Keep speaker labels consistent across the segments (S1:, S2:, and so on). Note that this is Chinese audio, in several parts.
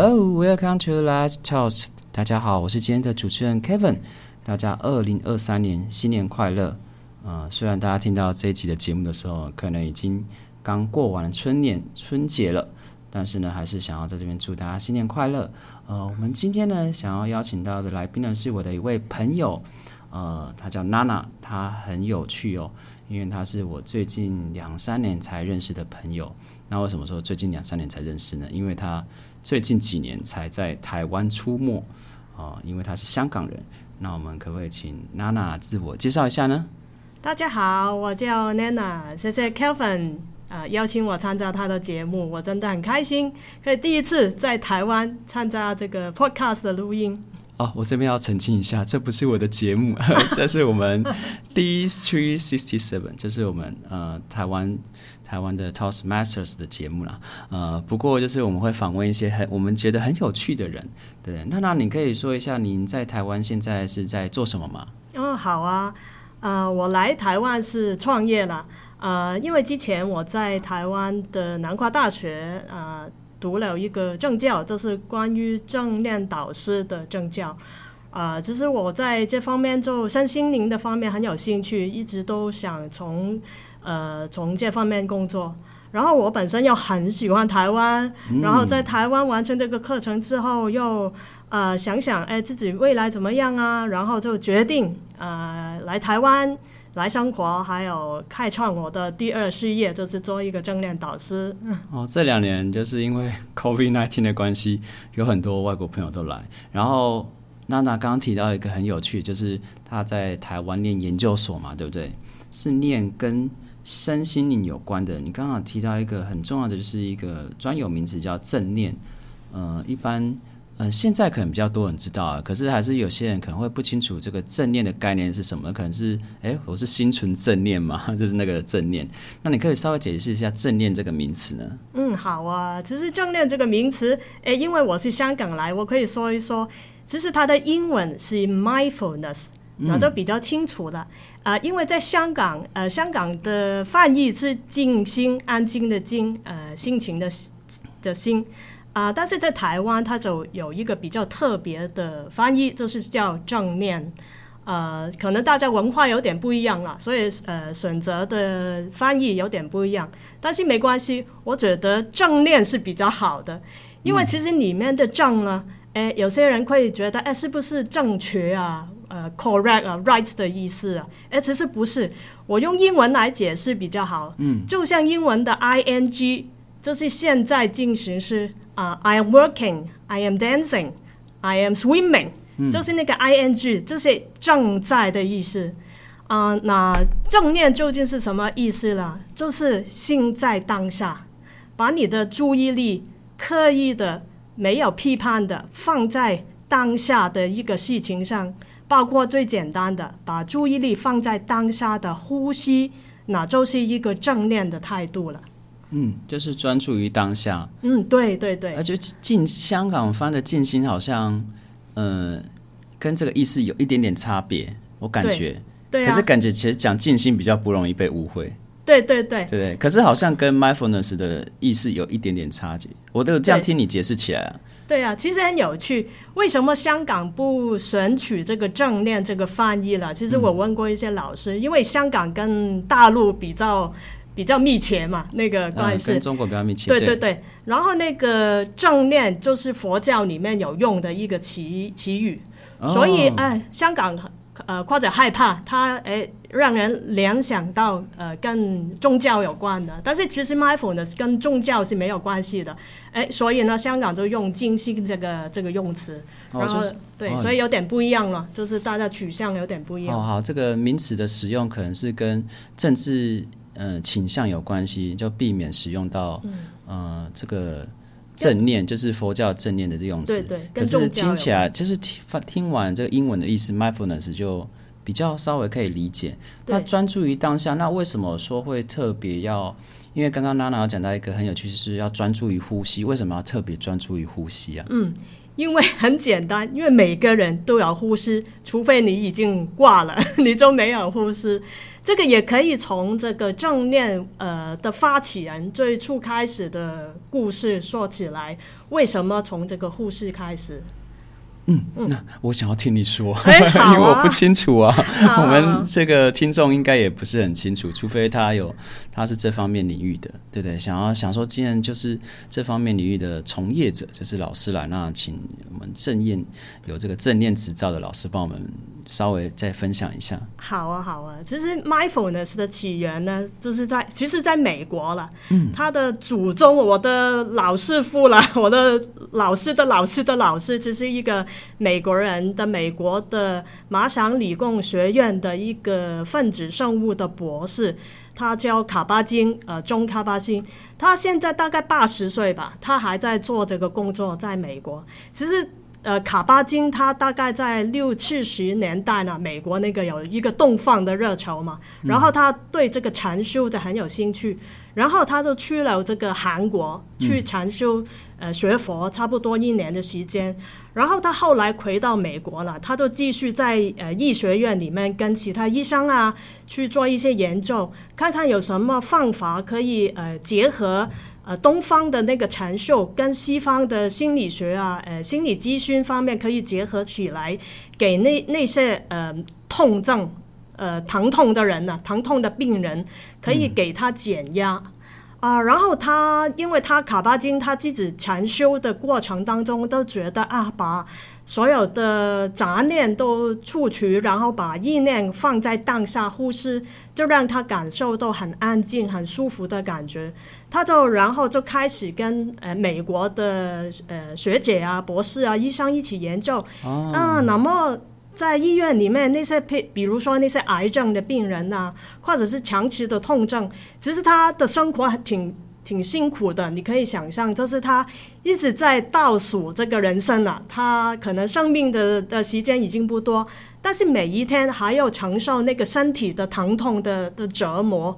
S1: Hello, welcome to Last Toast。大家好，我是今天的主持人 Kevin。大家二零二三年新年快乐！呃，虽然大家听到这一集的节目的时候，可能已经刚过完春年春节了，但是呢，还是想要在这边祝大家新年快乐。呃，我们今天呢，想要邀请到的来宾呢，是我的一位朋友，呃，他叫娜娜，他很有趣哦，因为他是我最近两三年才认识的朋友。那为什么说最近两三年才认识呢？因为他最近几年才在台湾出没，啊，因为他是香港人。那我们可不可以请娜娜自我介绍一下呢？
S2: 大家好，我叫 Nana，谢谢 Kelvin 啊邀请我参加他的节目，我真的很开心，可以第一次在台湾参加这个 Podcast 的录音。
S1: 哦，我这边要澄清一下，这不是我的节目，这是我们 D Three Sixty Seven，就是我们呃台湾。台湾的 Toast Masters 的节目啦，呃，不过就是我们会访问一些很我们觉得很有趣的人，对。那那你可以说一下您在台湾现在是在做什么吗？
S2: 哦，好啊，呃，我来台湾是创业了，呃，因为之前我在台湾的南华大学呃读了一个政教，就是关于正念导师的政教，啊，其实我在这方面就身心灵的方面很有兴趣，一直都想从。呃，从这方面工作，然后我本身又很喜欢台湾，然后在台湾完成这个课程之后，又呃想想哎自己未来怎么样啊，然后就决定呃来台湾来生活，还有开创我的第二事业，就是做一个正念导师。
S1: 哦，这两年就是因为 COVID nineteen 的关系，有很多外国朋友都来，然后娜娜刚刚提到一个很有趣，就是她在台湾念研究所嘛，对不对？是念跟身心灵有关的，你刚刚提到一个很重要的，就是一个专有名词叫正念。呃，一般呃现在可能比较多人知道啊，可是还是有些人可能会不清楚这个正念的概念是什么。可能是哎，我是心存正念嘛，就是那个正念。那你可以稍微解释一下正念这个名词呢？
S2: 嗯，好啊。其实正念这个名词，哎，因为我是香港来，我可以说一说。其实它的英文是 mindfulness。那就比较清楚了啊，因为在香港，呃，香港的翻译是静心、安静的静，呃，心情的的心啊，但是在台湾，它就有一个比较特别的翻译，就是叫正念，呃，可能大家文化有点不一样了，所以呃，选择的翻译有点不一样，但是没关系，我觉得正念是比较好的，因为其实里面的正呢，哎，有些人会觉得，哎，是不是正确啊？呃，correct 啊，right 的意思啊，哎，其实不是，我用英文来解释比较好。嗯，就像英文的 ing，就是现在进行时啊，I am working，I am dancing，I am swimming，就是那个 ing，这是正在的意思。啊，那正念究竟是什么意思呢？就是心在当下，把你的注意力刻意的、没有批判的放在当下的一个事情上。包括最简单的，把注意力放在当下的呼吸，那就是一个正念的态度了。
S1: 嗯，就是专注于当下。
S2: 嗯，对对对。
S1: 而且静香港翻的静心好像，呃，跟这个意思有一点点差别，我感觉。
S2: 对。
S1: 可是感觉其实讲静心比较不容易被误会。
S2: 对对对。
S1: 对对。可是好像跟 mindfulness 的意思有一点点差距，我都这样听你解释起来啊。
S2: 对啊，其实很有趣。为什么香港不选取这个正念这个翻译了？其实我问过一些老师，因为香港跟大陆比较比较密切嘛，那个关系
S1: 跟中国比较密切。
S2: 对对对。然后那个正念就是佛教里面有用的一个奇奇语，所以哎，香港呃或者害怕它哎。让人联想到呃跟宗教有关的，但是其实 mindfulness 跟宗教是没有关系的，哎，所以呢，香港就用静心这个这个用词，然后对，所以有点不一样了，就是大家取向有点不一样。
S1: 哦，好，这个名词的使用可能是跟政治呃倾向有关系，就避免使用到呃这个正念，就是佛教正念的这用词。
S2: 对对，
S1: 可是听起来就是听听完这个英文的意思，mindfulness 就。比较稍微可以理解，那专注于当下，那为什么说会特别要？因为刚刚娜娜讲到一个很有趣，就是要专注于呼吸。为什么要特别专注于呼吸啊？
S2: 嗯，因为很简单，因为每个人都有呼吸，除非你已经挂了，你就没有呼吸。这个也可以从这个正念呃的发起人最初开始的故事说起来。为什么从这个护士开始？
S1: 嗯，那我想要听你说，因为我不清楚啊。
S2: 好
S1: 我们这个听众应该也不是很清楚，除非他有他是这方面领域的，对不对？想要想说，既然就是这方面领域的从业者，就是老师来，那请我们正念有这个正念执照的老师帮我们稍微再分享一下。
S2: 好啊，好啊。其实 mindfulness 的起源呢，就是在其实在美国了。嗯，他的祖宗，我的老师傅了，我的老师的老师的老师，这是一个美国人的美国的麻省理工学院的一个分子生物的博士，他叫卡巴金，呃，中卡巴金。他现在大概八十岁吧，他还在做这个工作，在美国。其实呃，卡巴金他大概在六七十年代呢，美国那个有一个东方的热潮嘛，然后他对这个禅修就很有兴趣，然后他就去了这个韩国去禅修，呃，学佛差不多一年的时间，然后他后来回到美国了，他就继续在呃医学院里面跟其他医生啊去做一些研究，看看有什么方法可以呃结合。呃，东方的那个禅修跟西方的心理学啊，呃，心理咨询方面可以结合起来，给那那些呃痛症、呃疼痛的人呢、疼痛的病人，可以给他减压。啊，然后他，因为他卡巴金他自己禅修的过程当中，都觉得啊，把所有的杂念都除去，然后把意念放在当下呼吸，就让他感受到很安静、很舒服的感觉。他就然后就开始跟呃美国的呃学姐啊、博士啊、医生一起研究啊，那么。在医院里面，那些比比如说那些癌症的病人啊、或者是长期的痛症，其实他的生活还挺挺辛苦的。你可以想象，就是他一直在倒数这个人生了、他可能生命的的时间已经不多，但是每一天还要承受那个身体的疼痛的的折磨，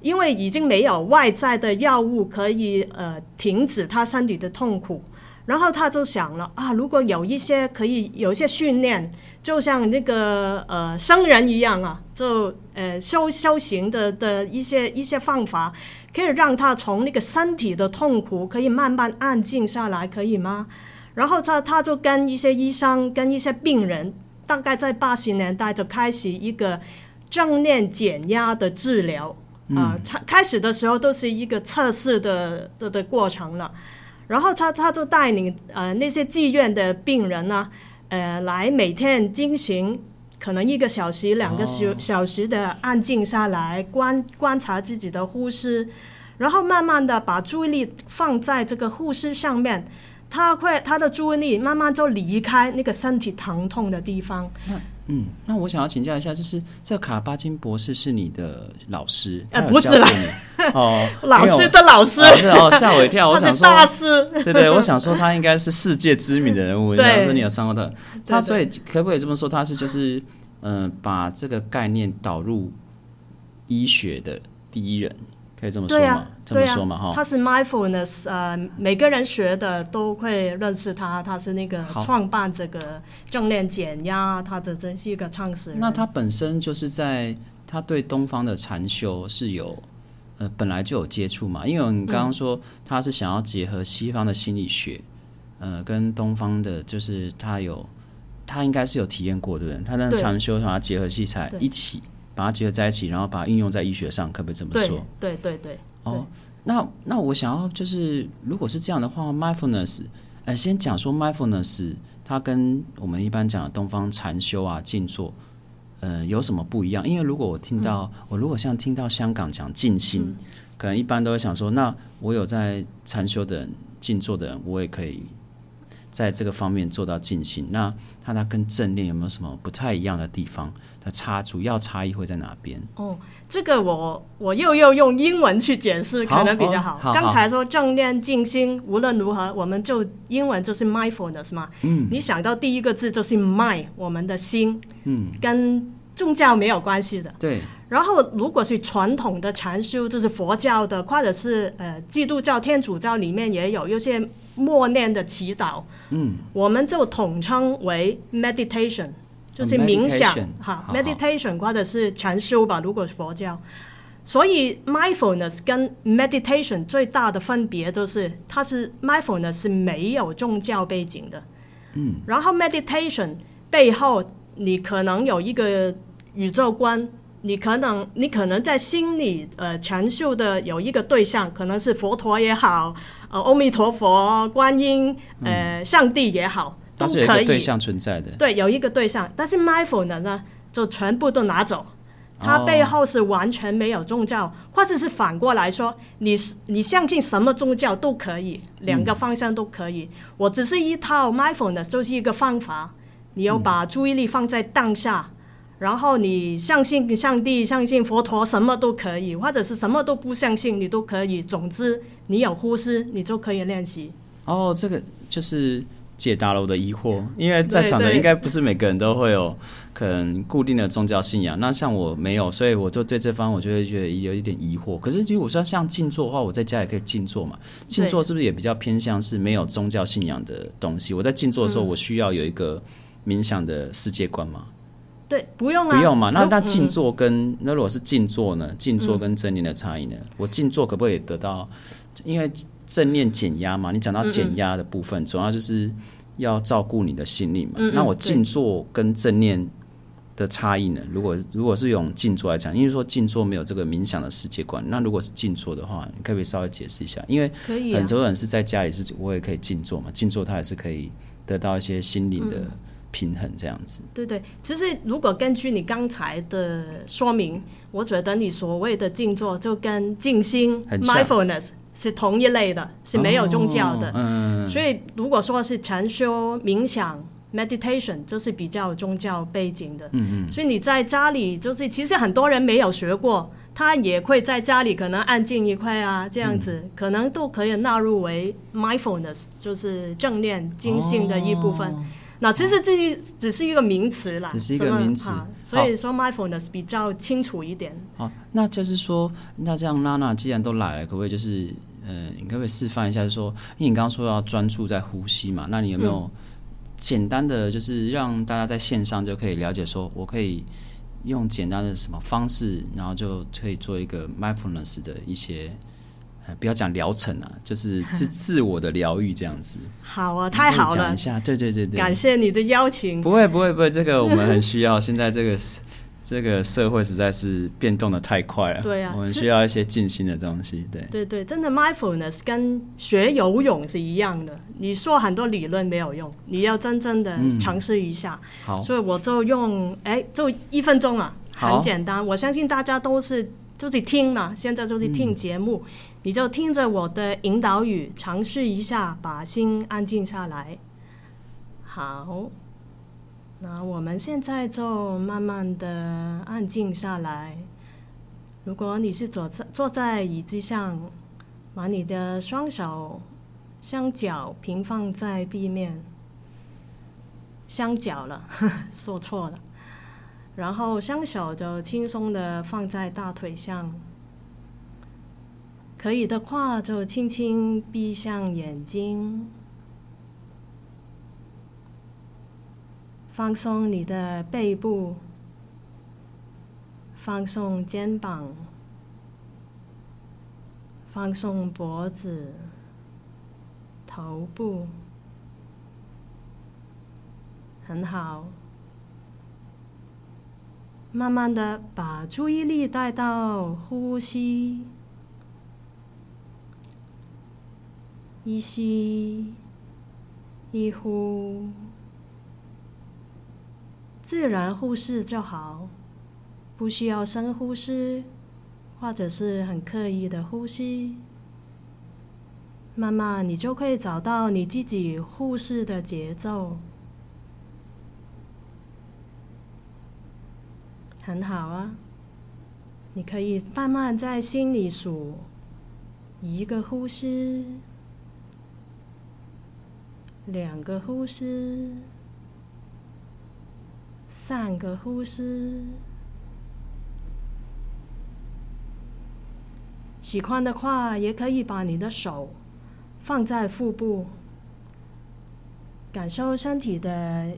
S2: 因为已经没有外在的药物可以呃停止他身体的痛苦。然后他就想了啊，如果有一些可以有一些训练，就像那个呃僧人一样啊，就呃修修行的的一些一些方法，可以让他从那个身体的痛苦可以慢慢安静下来，可以吗？然后他他就跟一些医生跟一些病人，大概在八十年代就开始一个正念减压的治疗啊，开、开始的时候都是一个测试的的的过程了。然后他他就带领呃那些妓院的病人呢，呃来每天进行可能一个小时、两个小小时的安静下来，观观察自己的呼吸，然后慢慢的把注意力放在这个呼吸上面，他会他的注意力慢慢就离开那个身体疼痛的地方。
S1: 嗯，那我想要请教一下，就是这卡巴金博士是你的老师？
S2: 呃不是啦
S1: 哦，
S2: 老师的老师
S1: 我，老师哦，吓我一跳，我
S2: 他
S1: 想说
S2: 是大师。
S1: 对对，我想说他应该是世界知名的人物，
S2: 对
S1: 然后说你有上过他，
S2: 他
S1: 所以可不可以这么说？他是就是嗯、呃把这个概念导入医学的第一人，可以这么说吗？
S2: 啊，
S1: 这么说嘛哈。
S2: 他是 mindfulness，呃，每个人学的都会认识他，他是那个创办这个正念减压，他的真是一个创始人。
S1: 那他本身就是在他对东方的禅修是有呃本来就有接触嘛？因为你刚刚说他是想要结合西方的心理学，呃，跟东方的，就是他有他应该是有体验过，的人？他那禅修把它结合器材一起把它结合在一起，然后把它应用在医学上，可不可以这么说？
S2: 对对对，
S1: 哦，那那我想要就是，如果是这样的话，mindfulness，呃，先讲说 mindfulness，它跟我们一般讲的东方禅修啊、静坐，呃，有什么不一样？因为如果我听到，我如果像听到香港讲静心，可能一般都会想说，那我有在禅修的人、静坐的人，我也可以在这个方面做到尽心。那它它跟正念有没有什么不太一样的地方？它差主要差异会在哪边？
S2: 哦，这个我我又要用英文去解释，可能比较。好刚才说正念静心，无论如何，我们就英文就是 mindfulness 嘛。嗯，你想到第一个字就是 mind，我们的心，嗯，跟宗教没有关系的。
S1: 对，
S2: 然后，如果是传统的禅修，就是佛教的，或者是呃基督教、天主教里面也有有些默念的祈祷，嗯，我们就统称为 meditation，就是冥想
S1: meditation，
S2: 哈，meditation 或者是禅修吧，如果是佛教。所以 mindfulness 跟 meditation 最大的分别就是，它是 mindfulness 是没有宗教背景的，嗯，然后 meditation 背后你可能有一个宇宙观，你可能你可能在心里呃禅修的有一个对象，可能是佛陀也好，呃阿弥陀佛、观音、呃、上帝也好，都
S1: 它是有一
S2: 可以。
S1: 个对象存在的。
S2: 对，有一个对象，但是 mindfulness 呢，就全部都拿走。它
S1: 哦
S2: 背后是完全没有宗教，或者是反过来说，你是你相信什么宗教都可以，两个方向都可以。我只是一套 mindfulness，就是一个方法，你要把注意力放在当下，然后你相信上帝、相信佛陀，什么都可以，或者是什么都不相信，你都可以。总之，你有呼吸，你就可以练习。
S1: 哦，这个就是解答了我的疑惑，因为在场的应该不是每个人都会有可能固定的宗教信仰，那像我没有，所以我就对这方我就会觉得有一点疑惑。可是如果说像静坐的话，我在家也可以静坐嘛，静坐是不是也比较偏向是没有宗教信仰的东西？我在静坐的时候，我需要有一个冥想的世界观吗？
S2: 对，不用啊，
S1: 不用嘛？那那静
S2: 嗯
S1: 坐跟那如果是静坐呢？静坐跟正念的差异呢？我静坐可不可以得到？因为正念减压嘛，你讲到减压的部分，主要就是要照顾你的心灵嘛。那我
S2: 对
S1: 静坐跟正念的差异呢？如果如果是用静坐来讲，因为说静坐没有这个冥想的世界观，那如果是静坐的话，你可不可以稍微解释一下？因为很。多人是在家里是，我也可以静坐嘛，静坐它也是可以得到一些心灵
S2: 嗯
S1: 的平衡，这样子。
S2: 对对，其实如果根据你刚才的说明，我觉得你所谓的静坐就跟静心 （mindfulness） 是同一类的，是没有宗教的。
S1: 哦嗯，
S2: 所以如果说是禅修、冥想 （meditation），就是比较宗教背景的。嗯嗯。所以你在家里，就是其实很多人没有学过，他也会在家里可能安静一块啊，这样子、
S1: 嗯
S2: 可能都可以纳入为 mindfulness，就是正念精心的一部分。那其实这只是一个名词啦，
S1: 只是一个名词
S2: 啊所以说 mindfulness 比较清楚一点。
S1: 好，那就是说，那这样娜娜既然都来了，可不可以就是，呃，你可不可以示范一下，就是说，因为你刚刚说要专注在呼吸嘛，那你有没有简单的，就是让大家在线上就可以了解，说我可以用简单的什么方式，然后就可以做一个 mindfulness 的一些，呃，不要讲疗程啊，就是 自自我的疗愈这样子。
S2: 好啊，太好了
S1: 讲一，下，对对对对，
S2: 感谢你的邀请。
S1: 不会不会不会，这个我们很需要。现在这个这个社会实在是变动的太快了，
S2: 对啊
S1: 我们需要一些静心的东西。对，
S2: 对对，真的 mindfulness 跟学游泳是一样的。你说很多理论没有用，你要真正的尝试一下。
S1: 好，
S2: 所以我就用哎，就一分钟啊，很简单。我相信大家都是就是听嘛，现在就是听节目，你就听着我的引导语，尝试一下，把心安静下来。好，那我们现在就慢慢的安静下来。如果你是坐在坐在椅子上，把你的双手双脚平放在地面，相脚了，说错了。然后双手就轻松的放在大腿上，可以的话就轻轻闭上眼睛，放松你的背部，放松肩膀，放松脖子、头部，很好。慢慢的把注意力带到呼吸，一吸一呼，自然呼吸就好，不需要深呼吸，或者是很刻意的呼吸。慢慢你就可以找到你自己呼吸的节奏。很好啊，你可以慢慢在心里数一个呼吸，两个呼吸，三个呼吸。喜欢的话，也可以把你的手放在腹部，感受身体的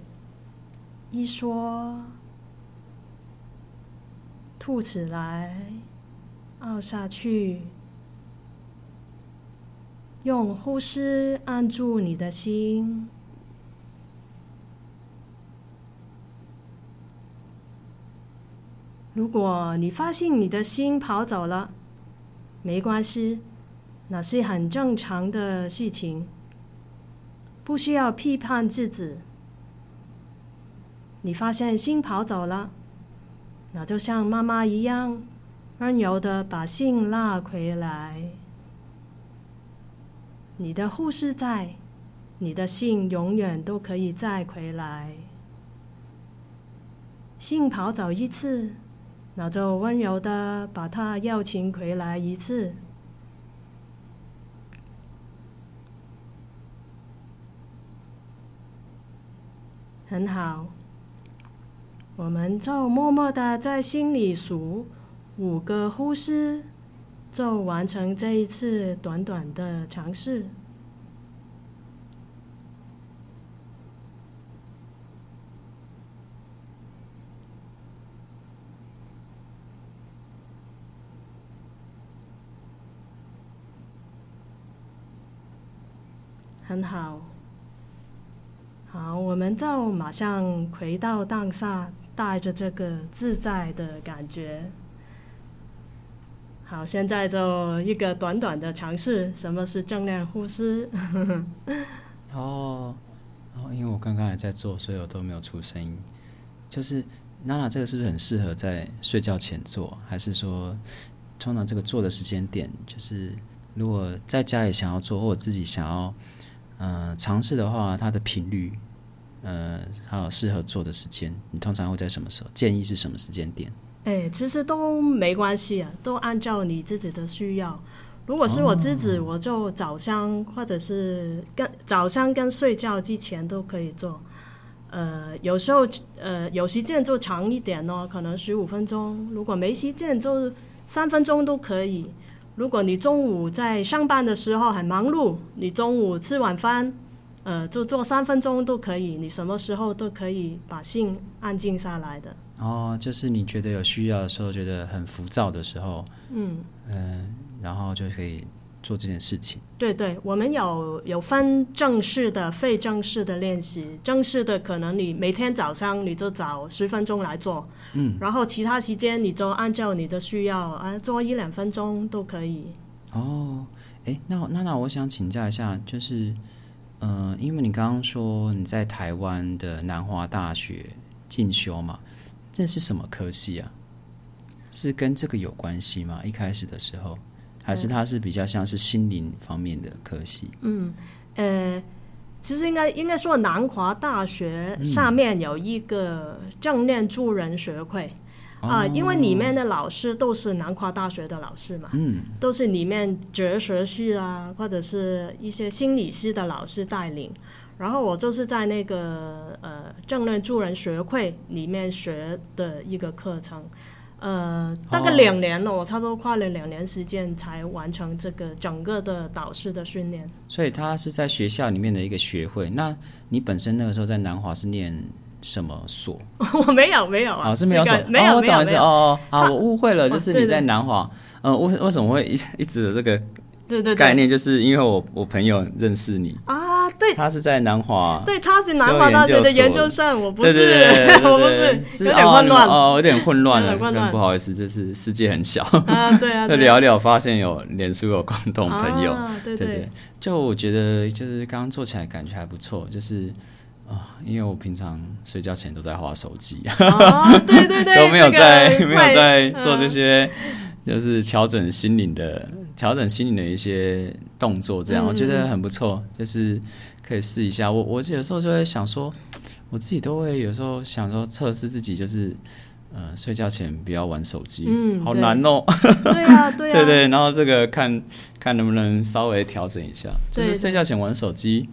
S2: 一缩，吐起来，凹下去，用呼吸按住你的心。如果你发现你的心跑走了，没关系，那是很正常的事情，不需要批判自己。你发现心跑走了，那就像妈妈一样，温柔的把心拉回来。你的护士在，你的信永远都可以再回来。信跑走一次。那就温柔的把他邀请回来一次，很好。我们就默默的在心里数五个呼吸，就完成这一次短短的尝试。很好，好，我们就马上回到当下，带着这个自在的感觉。好，现在就一个短短的尝试，什么是正念呼吸？
S1: 哦，哦，因为我刚刚还在做，所以我都没有出声音。就是娜娜，这个是不是很适合在睡觉前做？还是说，通常这个做的时间点，就是如果在家里想要做，或者自己想要。嗯，尝试的话，它的频率，呃，还有适合做的时间，你通常会在什么时候？建议是什么时间点？
S2: 哎，其实都没关系啊，都按照你自己的需要。如果是我自己，我就早上或者是跟早上跟睡觉之前都可以做。呃，有时候呃有时间就长一点哦，可能十五分钟；如果没时间，就三分钟都可以。如果你中午在上班的时候很忙碌，你中午吃晚饭，呃，就做三分钟都可以。你什么时候都可以把心安静下来的。
S1: 哦，就是你觉得有需要的时候，觉得很浮躁的时候，嗯嗯，然后就可以。做这件事情，
S2: 对对，我们有有分正式的、非正式的练习。正式的可能你每天早上你就找十分钟来做，嗯，然后其他时间你就按照你的需要啊，做一两分钟都可以。
S1: 哦，哎，那那那我想请教一下，就是，呃，因为你刚刚说你在台湾的南华大学进修嘛，这是什么科系啊？是跟这个有关系吗？一开始的时候？还是它是比较像是心灵方面的科系。
S2: 嗯，呃，其实应该应该说南华大学下面有一个正念助人学会啊，因为里面的老师都是南华大学的老师嘛，嗯，都是里面哲学系啊，或者是一些心理系的老师带领。然后我就是在那个呃正念助人学会里面学的一个课程。呃，大概两年了，我差不多花了两年时间才完成这个整个的导师的训练。
S1: 所以他是在学校里面的一个学会。那你本身那个时候在南华是念什么所？
S2: 我没有，没有啊，
S1: 是没有所，
S2: 没有，
S1: 没有，没有。哦哦，啊，我误会了，就是你在南华。嗯，为为什么会一一直有这个？
S2: 对对
S1: 概念？就是因为我我朋友认识你。
S2: 啊，对，
S1: 他是在南华，
S2: 对，他是南华大学的研究生，我不是，我不是，有
S1: 点
S2: 混乱。
S1: 哦，有点混乱了，真不好意思，就是世界很小。
S2: 啊，对啊，
S1: 就聊聊发现有脸书有共同朋友，
S2: 对对，
S1: 就我觉得就是刚刚做起来感觉还不错，就是啊，因为我平常睡觉前都在划手机，
S2: 对对对，
S1: 都没有在没有在做这些。就是调整心灵的调整心灵的一些动作，这样我觉得很不错，就是可以试一下。我我有时候就会想说，我自己都会有时候想说测试自己，就是呃睡觉前不要玩手机，嗯，好难
S2: 哦。对啊，对啊，
S1: 对对。然后这个看看能不能稍微调整一下，就是睡觉前玩手机，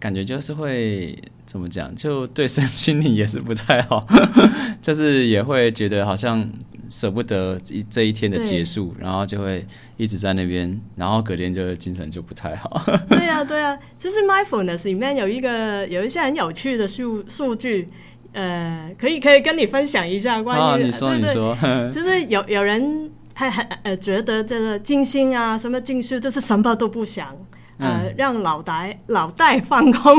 S1: 感觉就是会怎么讲，就对身心灵也是不太好，就是也会觉得好像。舍不得一这一天的结束，然后就会一直在那边，然后隔天就精神就不太好。
S2: 对啊，对啊，就是 mindfulness 里面有一个有一些很有趣的数数据，呃，可以可以跟你分享一下关于，
S1: 哦，你说你说，
S2: 就是有有人还还呃觉得这个静心啊，什么静修，就是什么都不想，呃，
S1: 嗯。
S2: 让脑袋脑袋放空。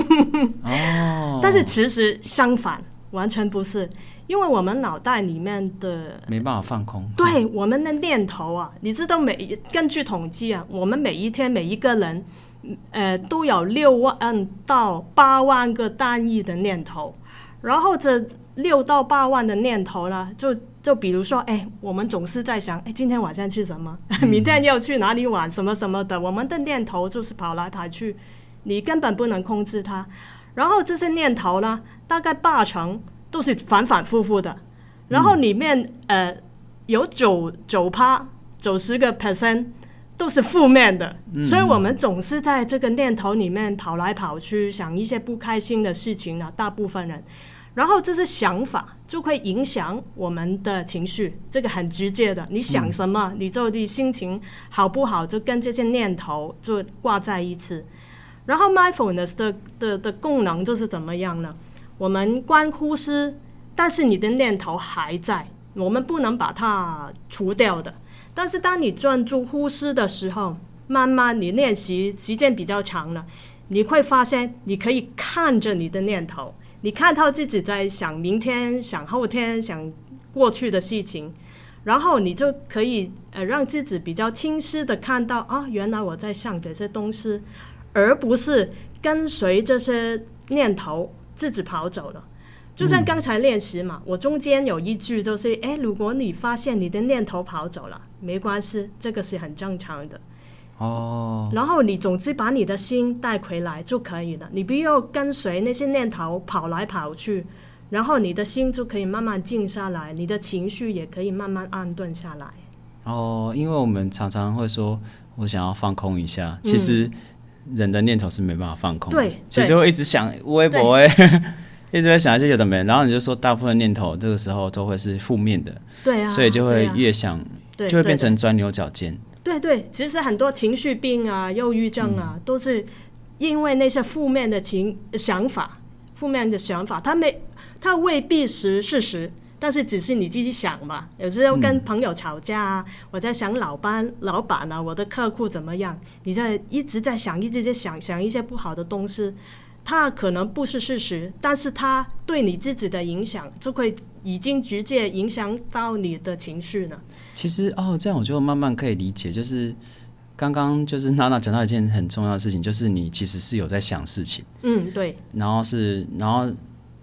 S1: 哦，
S2: 但是其实相反，完全不是，因为我们脑袋里面的
S1: 没办法放空，
S2: 对我们的念头啊，你知道每根据统计啊，我们每一天每一个人，呃，都有六万到八万个单一的念头，然后这六到八万的念头呢，就就比如说，哎，我们总是在想，哎，今天晚上吃什么？明天要去哪里玩？什么什么的，我们的念头就是跑来跑去，你根本不能控制它。然后这些念头呢，大概八成都是反反复复的，然后里面、呃有九九趴九十个 percent 都是负面的，所以我们总是在这个念头里面跑来跑去，想一些不开心的事情呢。大部分人，然后这些想法就会影响我们的情绪，这个很直接的。你想什么，你就的心情好不好，就跟这些念头就挂在一起。然后 mindfulness 的的的功能就是怎么样呢？我们观呼吸，但是你的念头还在，我们不能把它除掉的。但是当你专注呼吸的时候，慢慢你练习时间比较长了，你会发现你可以看着你的念头，你看到自己在想明天、想后天、想过去的事情，然后你就可以呃让自己比较清晰的看到啊，原来我在想这些东西，而不是跟随这些念头自己跑走了。就像刚才练习嘛，我中间有一句就是，哎，如果你发现你的念头跑走了，没关系，这个是很正常的。
S1: 哦，
S2: 然后你总之把你的心带回来就可以了，你不要跟随那些念头跑来跑去，然后你的心就可以慢慢静下来，你的情绪也可以慢慢安顿下来。
S1: 哦，因为我们常常会说，我想要放空一下，
S2: 嗯
S1: 其实人的念头是没办法放空的，
S2: 对
S1: 其实会一直想微博哎，一直在想一些有的没的，然后你就说大部分念头这个时候都会是负面的，
S2: 对啊，
S1: 所以就会越想，
S2: 对
S1: 就会变成钻牛角尖。
S2: 对对，其实很多情绪病啊、忧郁症啊，都是因为那些负面的情想法、负面的想法，他没，他未必是事实，但是只是你自己想嘛。有时候跟朋友吵架啊，我在想老板、老板啊，我的客户怎么样？你在一直在想，一直在想想一些不好的东西。它可能不是事实，但是它对你自己的影响就会已经直接影响到你的情绪呢。
S1: 其实哦，这样我就慢慢可以理解，就是刚刚就是娜娜讲到一件很重要的事情，就是你其实是有在想事情，
S2: 嗯，对，
S1: 然后是然后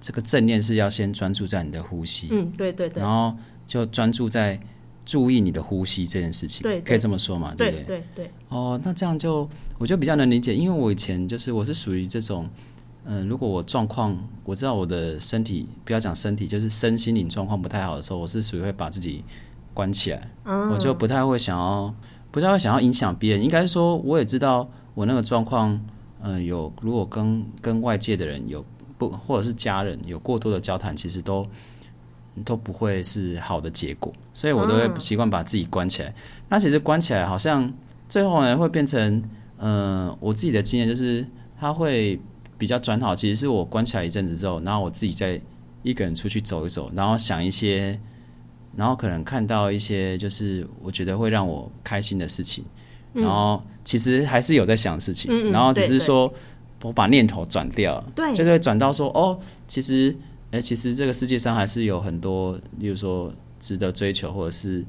S1: 这个正念是要先专注在你的呼吸，
S2: 嗯，对对对。
S1: 然，后就专注在注意你的呼吸这件事情，
S2: 对对。
S1: 可以这么说嘛，对
S2: 对？
S1: 不对？
S2: 对对，
S1: 哦，那这样就我就比较能理解，因为我以前就是我是属于这种，嗯、如果我状况我知道我的身体，不要讲身体，就是身心灵状况不太好的时候，我是属于会把自己关起来，
S2: 嗯
S1: 我就不太会想要，不太会想要影响别人。应该说，我也知道我那个状况，嗯、有如果跟跟外界的人有不或者是家人有过多的交谈，其实都都不会是好的结果，所以我都会习惯把自己关起来。那其实关起来好像最后呢会变成，嗯，我自己的经验就是它会比较转好。其实是我关起来一阵子之后，然后我自己再一个人出去走一走，然后想一些，然后可能看到一些就是我觉得会让我开心的事情，然后其实还是有在想事情，
S2: 嗯嗯
S1: 然后只是说我把念头转掉，
S2: 对。
S1: 就是会转到说哦，其实，哎、其实这个世界上还是有很多，例如说值得追求，或者是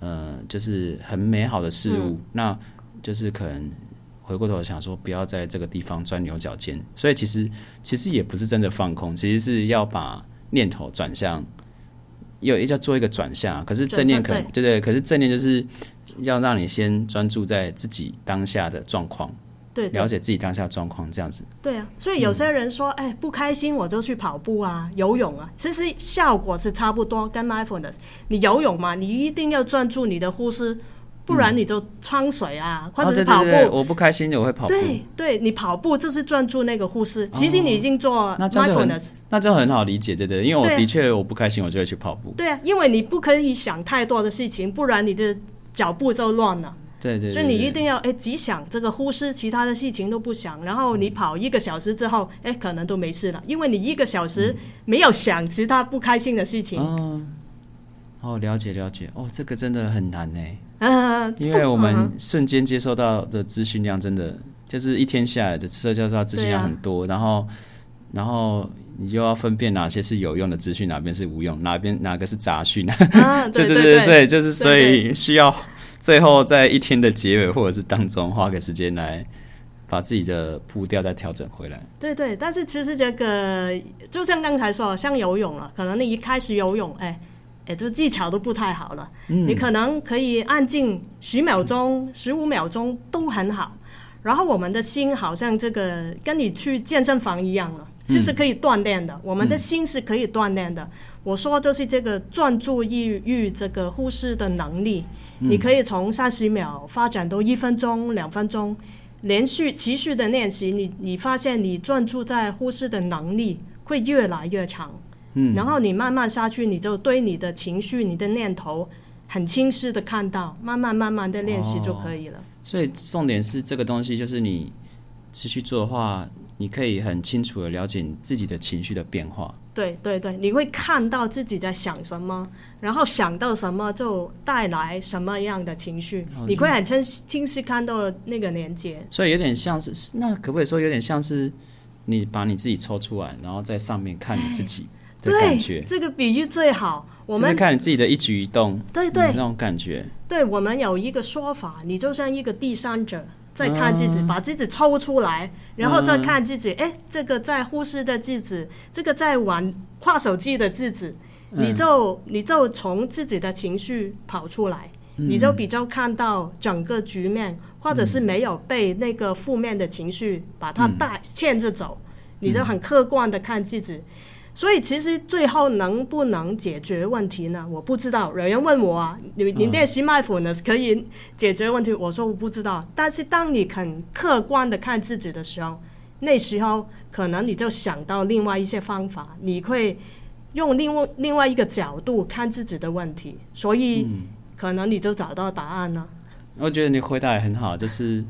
S1: 呃，就是很美好的事物，那就是可能回过头想说，不要在这个地方钻牛角尖。所以其实其实也不是真的放空，其实是要把念头转向，有要做一个转向啊。可是正念可对对，可是正念就是要让你先专注在自己当下的状况，
S2: 对对
S1: 了解自己当下的状况，这样子。
S2: 对啊，所以有些人说，哎，不开心我就去跑步啊、游泳啊，其实效果是差不多。跟 mindfulness，你游泳嘛，你一定要专注你的呼吸，不然你就穿水啊，或
S1: 哦，
S2: 者是跑步。
S1: 对对对，我不开心我会跑步。
S2: 对对，你跑步就是专注那个呼吸，其实你已经做
S1: 那就很
S2: mindfulness。
S1: 那就很好理解，对对，因为我的确我不开心，我就会去跑步。
S2: 对啊，因为你不可以想太多的事情，不然你的脚步就乱了。
S1: 对对对，
S2: 所以你一定要哎只想这个呼吸，其他的事情都不想，然后你跑一个小时之后，哎可能都没事了，因为你一个小时没有想其他不开心的事情。
S1: 嗯，哦，了解了解，哦，这个真的很难呢，
S2: 嗯，
S1: 因为我
S2: 嗯
S1: 们瞬间接收到的资讯量真的就是一天下来的社交上资讯量很多，然后然后你就要分辨哪些是有用的资讯，哪边是无用，哪边哪个是杂讯，
S2: 啊，
S1: 对
S2: 对
S1: 对，
S2: 对
S1: 所以就是所以需要最后在一天的结尾或者是当中花个时间来把自己的步调再调整回来。
S2: 对对，但是其实这个就像刚才说，像游泳了，可能你一开始游泳，哎哎，这技巧都不太好了，你可能可以安静十秒钟、十五秒钟都很好。然后我们的心好像这个跟你去健身房一样了，其实可以锻炼的，我们的心是可以锻炼的。我说就是这个专注抑郁这个呼吸的能力，你可以从三十秒发展到一分钟、两分钟，连续持续的练习，你你发现你专注在呼吸的能力会越来越强。嗯，然后你慢慢下去，你就对你的情绪、你的念头很清晰的看到，慢慢慢慢的练习就可以了。
S1: 所以重点是这个东西，就是你持续做的话，你可以很清楚的了解你自己的情绪的变化。
S2: 对对对，你会看到自己在想什么，然后想到什么就带来什么样的情绪，你会很清清晰看到那个连接。
S1: 所以有点像是，那可不可以说有点像是你把你自己抽出来，然后在上面看你自己的感
S2: 对
S1: 觉，，
S2: 这个比喻最好。我
S1: 就是
S2: 们
S1: 看你自己的一举一动，
S2: 对对
S1: 嗯那种感觉。
S2: 对我们有一个说法，你就像一个第三者在看自己，把自己抽出来，然后再看自己。哎、这个在呼吸的自己，这个在玩跨手机的自己，你就你就从自己的情绪跑出来，你就比较看到整个局面，或者是没有被那个负面的情绪把它带牵着走，你就很客观的看自己。所以其实最后能不能解决问题呢？我不知道。有人问我啊，你你练习 mindfulness 可以解决问题？我说我不知道。但是当你肯客观的看自己的时候，那时候可能你就想到另外一些方法，你会用另外另外一个角度看自己的问题，所以可能你就找到答案了。
S1: 我觉得你回答也很好，就是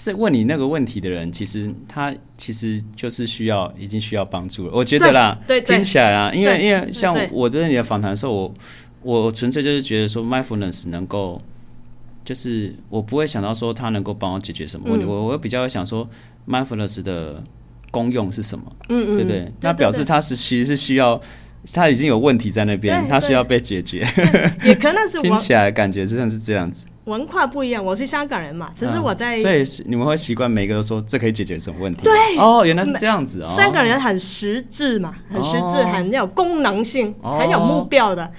S1: 就是问你那个问题的人，其实他其实就是需要已经需要帮助了。我觉得啦，
S2: 对
S1: 听起来啦，因为因为像我在你的访谈的时候，我我纯粹就是觉得说 mindfulness 能够。就是我不会想到说它能够帮我解决什么问题，
S2: 嗯
S1: 我我比较想说 mindfulness 的功用是什么，
S2: 嗯嗯，
S1: 对不对？那表示它是其实是需要，他已经有问题在那边，
S2: 对
S1: 它需要被解决。
S2: 也可能是
S1: 听起来感觉真的是这样子。
S2: 文化不一样。我是香港人嘛，其实
S1: 嗯
S2: 我在
S1: 所以你们会习惯每个都说这可以解决什么问题？对，哦，原来是这样子哦。
S2: 香港人很实质嘛，很实质，
S1: 哦
S2: 很有功能性，
S1: 哦
S2: 很有目标的。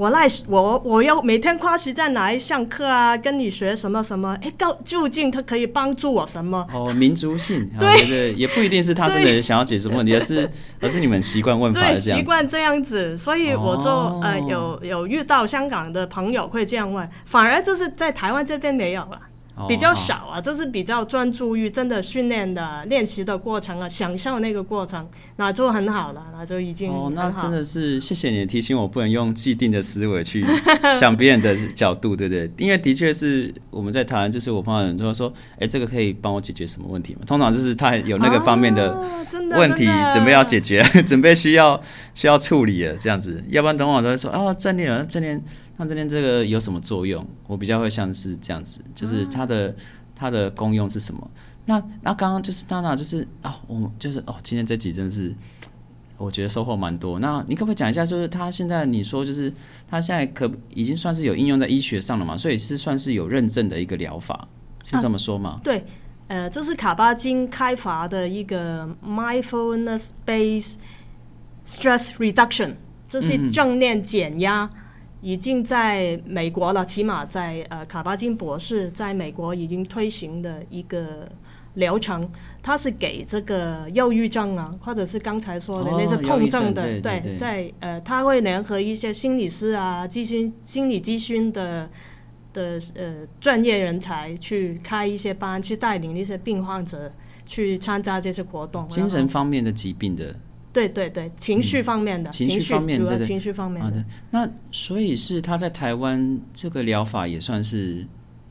S2: 我来，我我要每天花时间来上课啊，跟你学什么什么，哎，到究竟他可以帮助我什么？
S1: 哦，民族性，啊对对，也不一定是他真的想要解决什么问题，而是 而是你们习惯问法这样子。
S2: 习惯这样子，所以我就、
S1: 哦
S2: 呃有有遇到香港的朋友会这样问，反而就是在台湾这边没有了。
S1: 哦
S2: 比较少啊，就是比较专注于真的训练的练习的过程啊，享受那个过程，那就很好了，那就已经
S1: 哦，那真的是谢谢你提醒，我不能用既定的思维去 想别人的角度，对不对？因为的确是我们在谈，就是我朋友很多说，哎，这个可以帮我解决什么问题吗？通常就是他有那个方面的问题准备要解决，准备需要需要处理了，这样子，要不然等会儿都会说哦，正念，正念，那正念这个有什么作用？我比较会像是这样子，就是它的、它的功用是什么？那那刚刚就是娜娜就是啊，我们就是哦，今天这集真的是。我觉得收获蛮多。那你可不可以讲一下，就是他现在你说，就是他现在可已经算是有应用在医学上了嘛？所以是算是有认证的一个疗法，是这么说吗？
S2: 对，呃，就是卡巴金开发的一个 mindfulness based stress reduction，这是正念减压，已经在美国了，起码在呃卡巴金博士在美国已经推行的一个。疗程，它是给这个忧郁症啊，或者是刚才说的
S1: 哦
S2: 那些痛症的，
S1: 对对对
S2: 在呃，他会联合一些心理师啊、咨询心理咨询的的呃专业人才去开一些班，去带领那些病患者去参加这些活动。
S1: 精神方面的疾病的
S2: 对对对，情绪方面的，
S1: 情绪
S2: 绪
S1: 方面
S2: 主要
S1: 对对
S2: 情绪方面的。
S1: 好的，那所以是他在台湾这个疗法也算是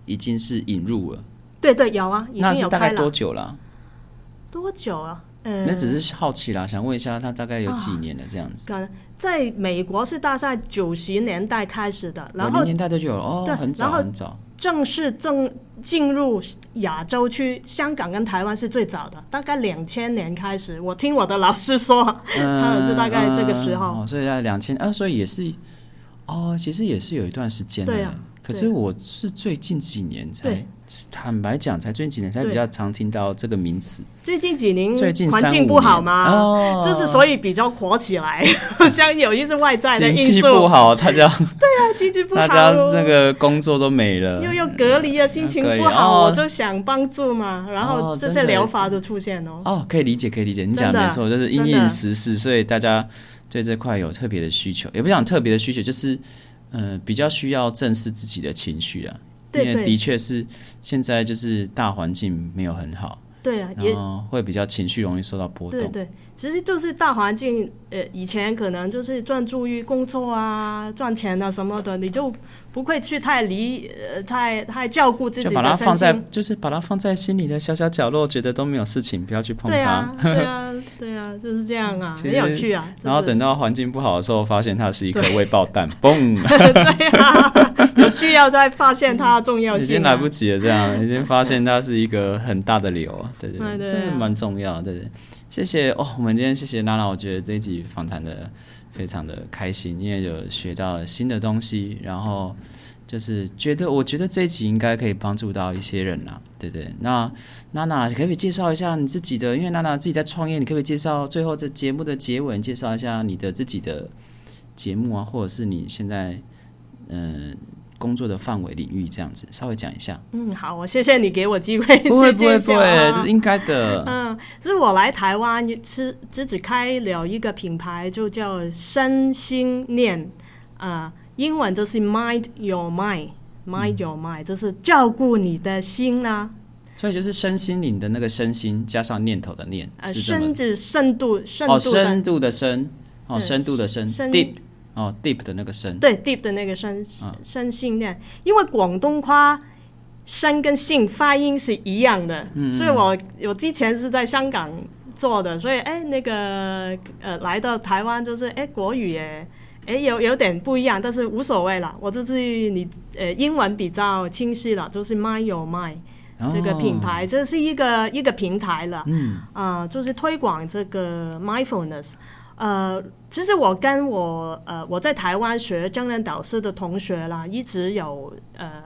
S1: 已经是引入了，
S2: 对对，有啊，已
S1: 那
S2: 经有开
S1: 是大概多。久了？
S2: 多久啊？呃，
S1: 那只是好奇啦，想问一下，它大概有几年了？这样子，
S2: 在美国是大概九十年代开始的，然后
S1: 零年代就有了哦
S2: 对，
S1: 很早很早。
S2: 正式正进入亚洲区，香港跟台湾是最早的，大概两千年开始。我听我的老师说，他也是大概这个时候。
S1: 嗯哦，所以在两千啊，所以也是哦，其实也是有一段时间的。
S2: 对啊
S1: 可是我是最近几年才
S2: 对，
S1: 坦白讲，才最近几年才比较常听到这个名词。
S2: 最近几年
S1: 最近
S2: 环境不好吗，
S1: 哦。
S2: 这是所以比较火起来，像有一些外在的
S1: 天
S2: 因素，
S1: 气不好，大家 对啊
S2: 经济不好，
S1: 大家这个工作都没了，
S2: 又又隔离啊，心情不好，
S1: 哦。
S2: 我就想帮助嘛，然后这些疗法就出现了。
S1: 哦，可以理解，可以理解，你讲没错，就是应时事，所以大家对这块有特别的需求，也不讲特别的需求，就是呃比较需要正视自己的情绪啊，因为的确是现在就是大环境没有很好，
S2: 对啊，
S1: 然后会比较情绪容易受到波动。
S2: 对对，其实就是大环境，呃，以前可能就是专注于工作啊、赚钱啊什么的，你就不会去太理呃太太照顾自
S1: 就把它
S2: 己的身
S1: 放在。，就是把它放在心里的小小角落，觉得都没有事情，不要去碰它。
S2: 对啊，对啊，对啊，就是这样啊，很有趣啊。
S1: 然后等到环境不好的时候，发现它是一颗未爆弹，嘣，
S2: 对啊，有需要再发现它的重要性、啊。
S1: 已经来不及了，这样已经发现它是一个很大的流啊，对对对，
S2: 对对
S1: 这个
S2: 啊
S1: 蛮重要的，对对。谢谢哦，我们今天谢谢娜娜，我觉得这一集访谈的非常的开心，因为有学到新的东西，然后就是觉得我觉得这一集应该可以帮助到一些人啦，对对。那娜娜可不可以介绍一下你自己的？因为娜娜自己在创业，你可不可以介绍最后这节目的结尾，介绍一下你的自己的节目啊，或者是你现在嗯、工作的范围领域这样子，稍微讲一下。
S2: 嗯，好，我谢谢你给我机会
S1: 不会不会不会，
S2: 啊
S1: 这是应该的。
S2: 嗯，是我来台湾是自己开了一个品牌，就叫身心念，啊、英文就是 Mind Your Mind，Mind Your Mind，、就是照顾你的心啦、
S1: 所以就是身心灵的那个身心加上念头的念，
S2: 呃，深度深
S1: 哦，
S2: 度的、
S1: 深度的深哦，深度的深
S2: 深
S1: ，deep 哦，deep 的那个深。
S2: 对 deep 的那个身
S1: 嗯
S2: 身心念，因为广东话声跟性发音是一样的，
S1: 嗯
S2: 所以我我之前是在香港做的，所以哎那个呃来到台湾就是哎国语也哎有有点不一样，但是无所谓啦，我就是你呃英文比较清晰了，就是 Mind Your Mind。
S1: 哦
S2: 这个品牌，这是一个一个平台了，嗯，啊、就是推广这个 mindfulness。呃，其实我跟我呃我在台湾学正念导师的同学啦，一直有呃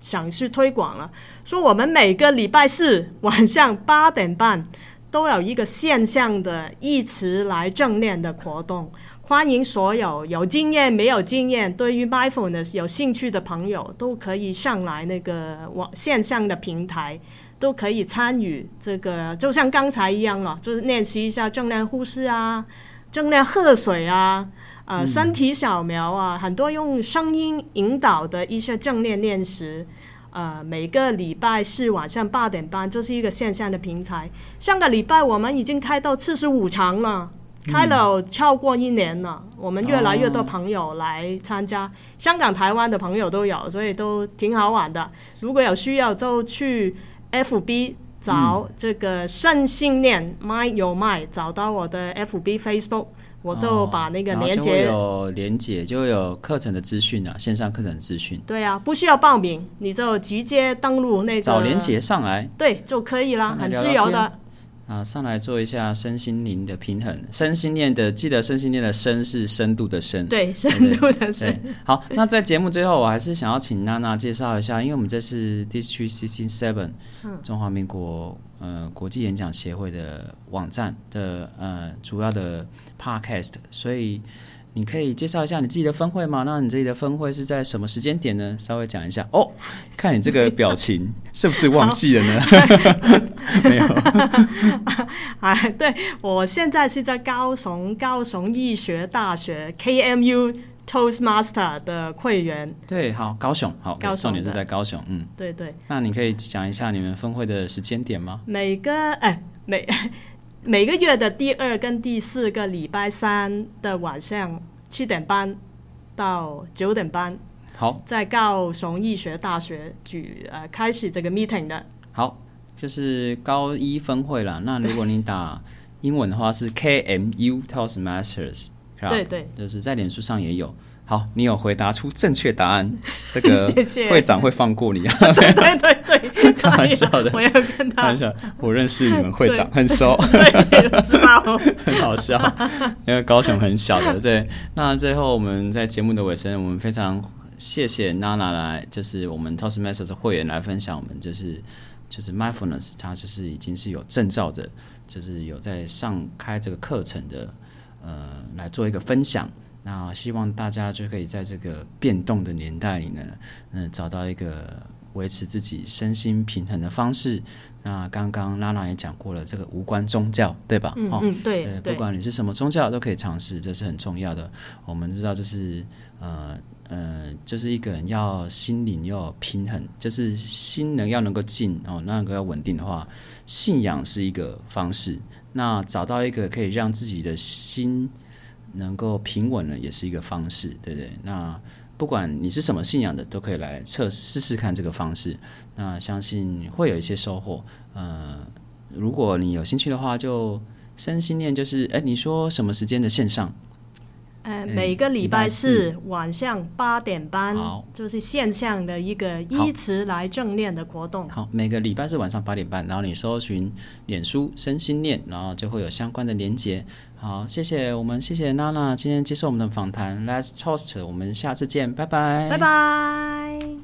S2: 想去推广了，说我们每个礼拜四晚上八点半都有一个线上的一起来正念的活动，欢迎所有有经验、没有经验、对于 mindfulness 有兴趣的朋友都可以上来那个网线上的平台，都可以参与这个，就像刚才一样了，就是练习一下正念呼吸啊，正念喝水啊。呃，身体扫描啊，很多用声音引导的一些正念练习，呃，每个礼拜四晚上八点半，这是一个线上的平台。上个礼拜我们已经开到四十五场了，开了超过一年了。我们越来越多朋友来参加，香港、台湾的朋友都有，所以都挺好玩的。如果有需要，就去 FB 找这个圣信念 Mind Your Mind，找到我的 FB、Facebook，我就把那个连接。
S1: 有连接，就有课程的资讯啊，线上课程资讯，
S2: 对啊，不需要报名，你就直接登录那个
S1: 找连接上来
S2: 对就可以啦，很自由的。
S1: 啊，上来做一下身心灵的平衡。身心念的，记得身心念的深是深度的深。
S2: 对，深度的深，
S1: 好，那在节目最后，我还是想要请娜娜介绍一下，因为我们这是 District Sixteen Seven，中华民国呃国际演讲协会的网站的呃主要的 Podcast，所以你可以介绍一下你自己的分会吗？那你自己的分会是在什么时间点呢？稍微讲一下哦。看你这个表情，是不是忘记了呢？没有，
S2: 哎，对我现在是在高雄高雄医学大学 KMU Toastmaster 的会员。
S1: 对，好，高雄，好，
S2: 高雄
S1: 重点是在高雄，嗯。
S2: 对对，
S1: 那你可以讲一下你们分会的时间点吗？
S2: 每个哎每每个月的第二跟第四个礼拜三的晚上七点半到九点半。
S1: 好，
S2: 在高雄医学大学举呃开始这个 meeting 的。
S1: 好，就是高一分会了。那如果你打英文的话是 KMU Toastmasters？
S2: 对对，
S1: 就是在脸书上也有。好，你有回答出正确答案，这个会长会放过你啊？
S2: 对对对，
S1: 开玩笑的
S2: 我要跟
S1: 开
S2: 他
S1: 玩笑，我认识你们会长，很熟。
S2: 知道。
S1: 很好笑，因为高雄很小的。对，那最后我们在节目的尾声，我们非常谢谢娜娜来，就是我们 Toastmasters 会员来分享我们就是就是 mindfulness，它就是已经是有证照的，就是有在上开这个课程的，呃，来做一个分享。那希望大家就可以在这个变动的年代里呢，嗯、找到一个维持自己身心平衡的方式。那刚刚拉拉也讲过了，这个无关宗教，对吧？哦
S2: 嗯嗯，对
S1: 呃，不，管你是什么宗教，都可以尝试，这是很重要的。我们知道，就是呃呃，就是一个人要心灵要平衡，就是心能要能够静哦，那个要稳定的话，信仰是一个方式。那找到一个可以让自己的心能够平稳了，也是一个方式，对不对？那不管你是什么信仰的，都可以来测试试看这个方式。那相信会有一些收获。呃，如果你有兴趣的话，就身心念就是，哎，你说什么时间的线上？
S2: 呃，
S1: 嗯
S2: 每个礼
S1: 拜
S2: 四晚上八点半，就是线上的一个依词来正念的活动。
S1: 好，每个礼拜四晚上八点半，然后你搜寻脸书身心念，然后就会有相关的连接。好，谢谢我们，谢谢娜娜今天接受我们的访谈，Let's Toast，我们下次见，拜拜，
S2: 拜拜。